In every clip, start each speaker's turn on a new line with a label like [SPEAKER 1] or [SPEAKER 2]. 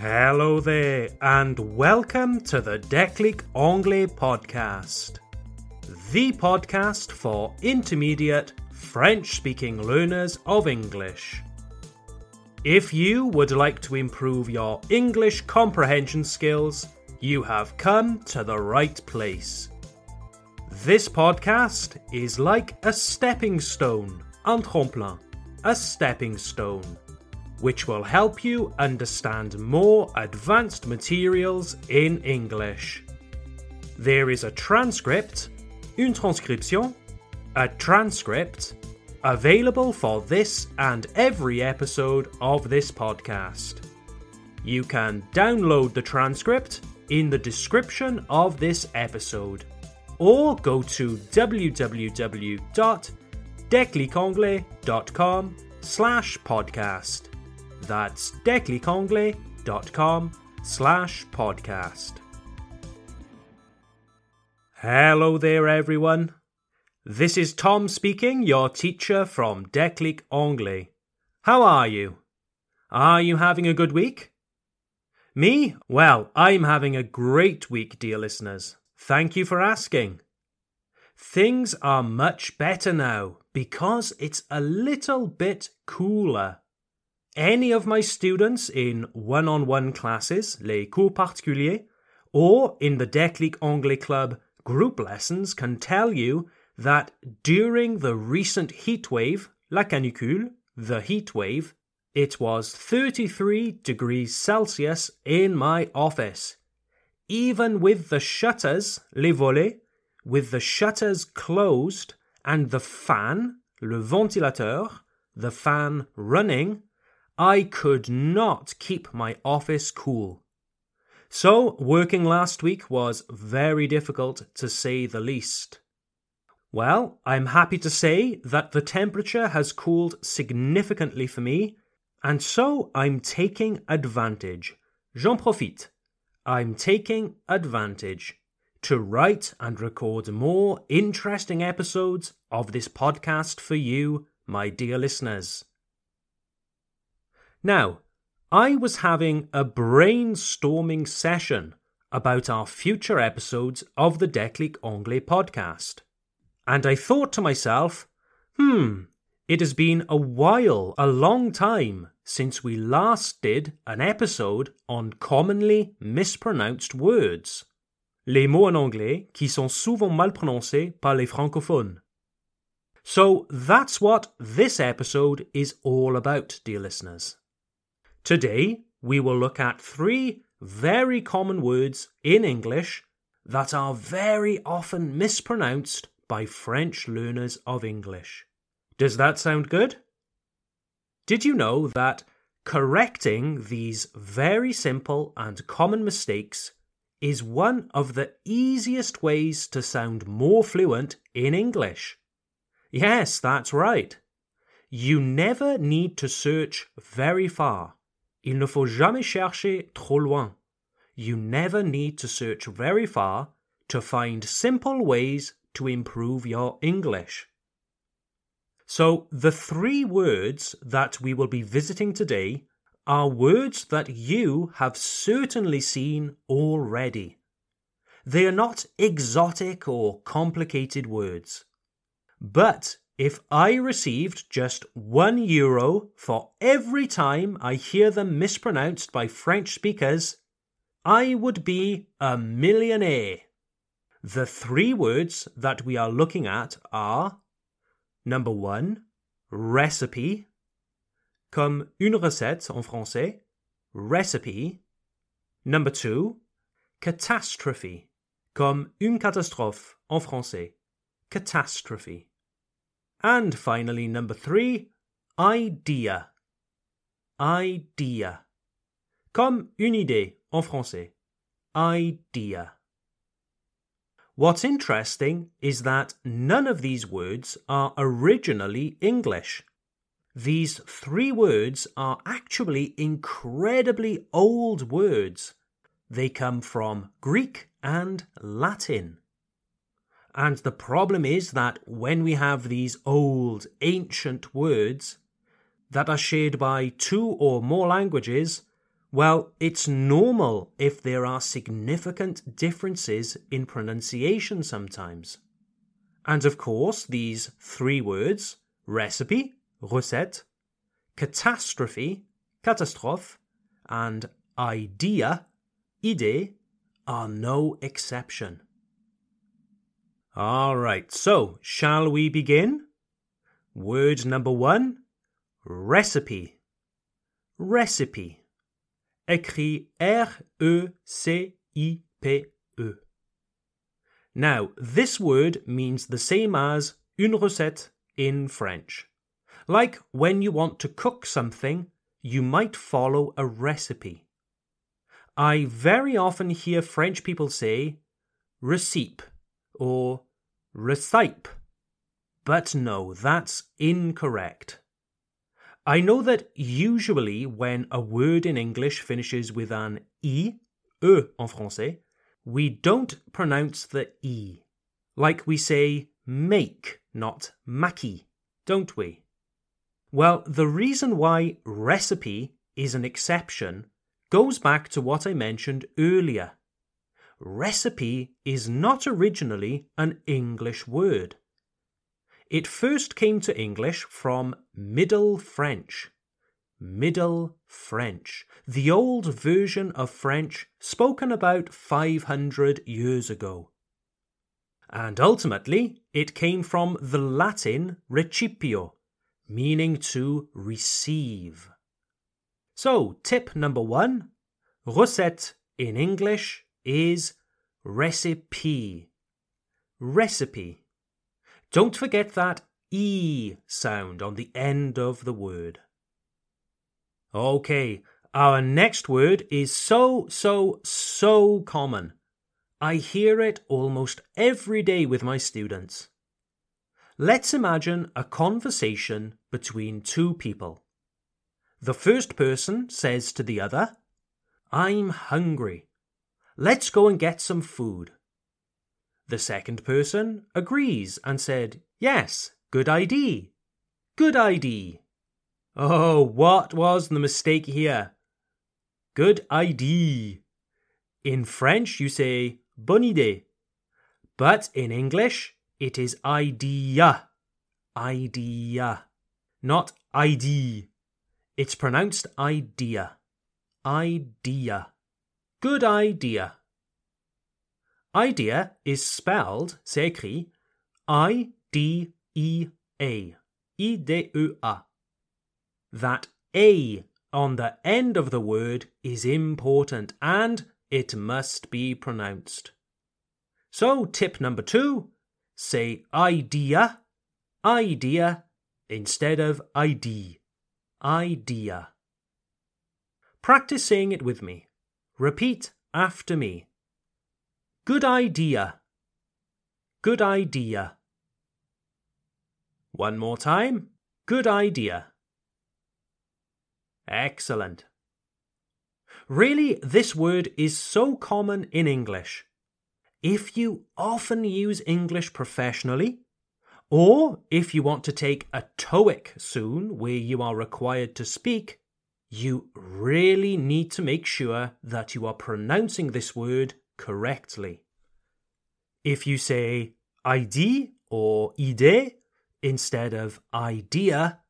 [SPEAKER 1] Hello there, and welcome to the Declic Anglais podcast, the podcast for intermediate French speaking learners of English. If you would like to improve your English comprehension skills, you have come to the right place. This podcast is like a stepping stone, un tremplin, a stepping stone which will help you understand more advanced materials in English. There is a transcript, une transcription, a transcript, available for this and every episode of this podcast. You can download the transcript in the description of this episode or go to www.declicanglais.com slash podcast. That's declicanglais.com slash podcast. Hello there, everyone. This is Tom speaking, your teacher from Declic Anglais. How are you? Are you having a good week? Me? Well, I'm having a great week, dear listeners. Thank you for asking. Things are much better now because it's a little bit cooler any of my students in one on one classes, les cours particuliers, or in the Declic Anglais Club group lessons can tell you that during the recent heat wave, la canicule, the heat wave, it was 33 degrees Celsius in my office. Even with the shutters, les volets, with the shutters closed and the fan, le ventilateur, the fan running, I could not keep my office cool. So, working last week was very difficult to say the least. Well, I'm happy to say that the temperature has cooled significantly for me, and so I'm taking advantage. J'en profite. I'm taking advantage to write and record more interesting episodes of this podcast for you, my dear listeners. Now, I was having a brainstorming session about our future episodes of the Declic Anglais podcast. And I thought to myself, hmm, it has been a while, a long time, since we last did an episode on commonly mispronounced words. Les mots en anglais qui sont souvent mal prononcés par les francophones. So that's what this episode is all about, dear listeners. Today, we will look at three very common words in English that are very often mispronounced by French learners of English. Does that sound good? Did you know that correcting these very simple and common mistakes is one of the easiest ways to sound more fluent in English? Yes, that's right. You never need to search very far. Il ne faut jamais chercher trop loin. You never need to search very far to find simple ways to improve your English. So, the three words that we will be visiting today are words that you have certainly seen already. They are not exotic or complicated words. But if I received just one euro for every time I hear them mispronounced by French speakers, I would be a millionaire. The three words that we are looking at are number one, recipe, comme une recette en français, recipe. Number two, catastrophe, comme une catastrophe en français, catastrophe. And finally, number three, idea. Idea. Comme une idée en français. Idea. What's interesting is that none of these words are originally English. These three words are actually incredibly old words. They come from Greek and Latin. And the problem is that when we have these old, ancient words that are shared by two or more languages, Well, it's normal if there are significant differences in pronunciation sometimes. And of course, these three words recipe, recette, catastrophe, catastrophe, and idea, idée, are no exception. All right, so shall we begin? Word number one recipe. Recipe. Écrit R-E-C-I-P-E. Now, this word means the same as une recette in French. Like when you want to cook something, you might follow a recipe. I very often hear French people say recipe or recipe. But no, that's incorrect. I know that usually when a word in English finishes with an i, e en français, we don't pronounce the e. Like we say make, not maki, don't we? Well, the reason why recipe is an exception goes back to what I mentioned earlier recipe is not originally an English word. It first came to English from Middle French. Middle French, the old version of French spoken about 500 years ago. And ultimately, it came from the Latin recipio, meaning to receive. So, tip number one recette in English is recipe. Recipe. Don't forget that E sound on the end of the word. Okay, our next word is so, so, so common. I hear it almost every day with my students. Let's imagine a conversation between two people. The first person says to the other, I'm hungry. Let's go and get some food. The second person agrees and said, Yes, good idea. Good idea. Oh, what was the mistake here? Good idea. In French, you say bonne idée. But in English, it is idea. Idea. Not ID. It's pronounced idea. Idea. Good idea. Idea is spelled, c'est écrit, I-D-E-A. I-D-E-A. That A on the end of the word is important and it must be pronounced. So, tip number two say idea, idea instead of ID. Idea. Practice saying it with me. Repeat after me. Good idea. Good idea. One more time. Good idea. Excellent. Really, this word is so common in English. If you often use English professionally, or if you want to take a TOEIC soon where you are required to speak, you really need to make sure that you are pronouncing this word correctly. If you say ID or ide instead of idea,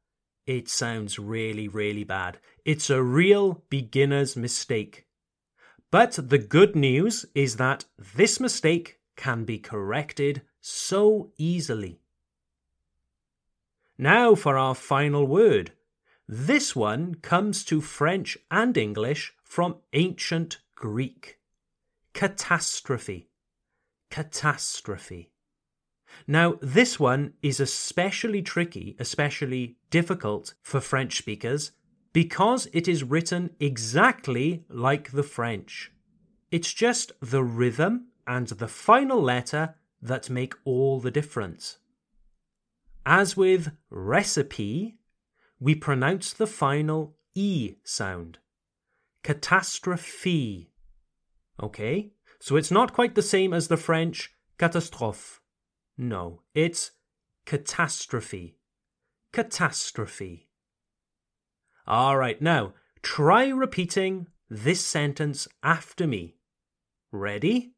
[SPEAKER 1] it sounds really, really bad. It's a real beginner's mistake. But the good news is that this mistake can be corrected so easily. Now for our final word this one comes to French and English from ancient Greek. Catastrophe. Catastrophe. Now, this one is especially tricky, especially difficult for French speakers because it is written exactly like the French. It's just the rhythm and the final letter that make all the difference. As with recipe, we pronounce the final E sound. Catastrophe. Okay? So it's not quite the same as the French catastrophe. No, it's catastrophe. Catastrophe. All right, now try repeating this sentence after me. Ready?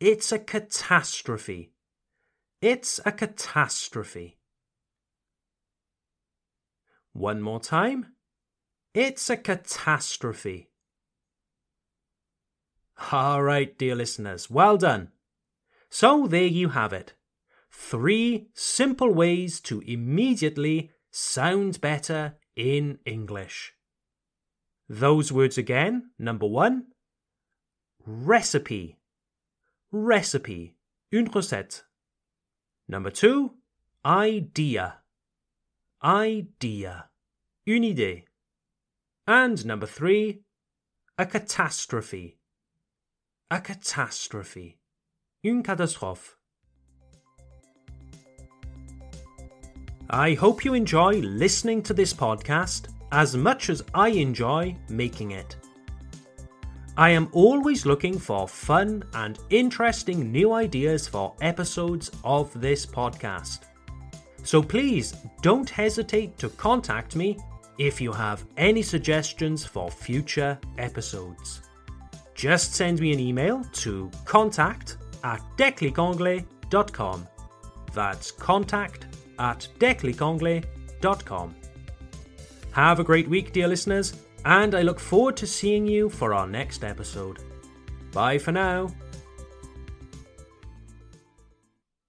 [SPEAKER 1] It's a catastrophe. It's a catastrophe. One more time. It's a catastrophe. All right, dear listeners, well done. So there you have it. Three simple ways to immediately sound better in English. Those words again. Number one, recipe. Recipe. Une recette. Number two, idea. Idea. Une idée. And number three, a catastrophe. A catastrophe. Une catastrophe. I hope you enjoy listening to this podcast as much as I enjoy making it. I am always looking for fun and interesting new ideas for episodes of this podcast. So please don't hesitate to contact me if you have any suggestions for future episodes. Just send me an email to contact at declicanglais.com. That's contact at declicanglais.com. Have a great week, dear listeners, and I look forward to seeing you for our next episode. Bye for now.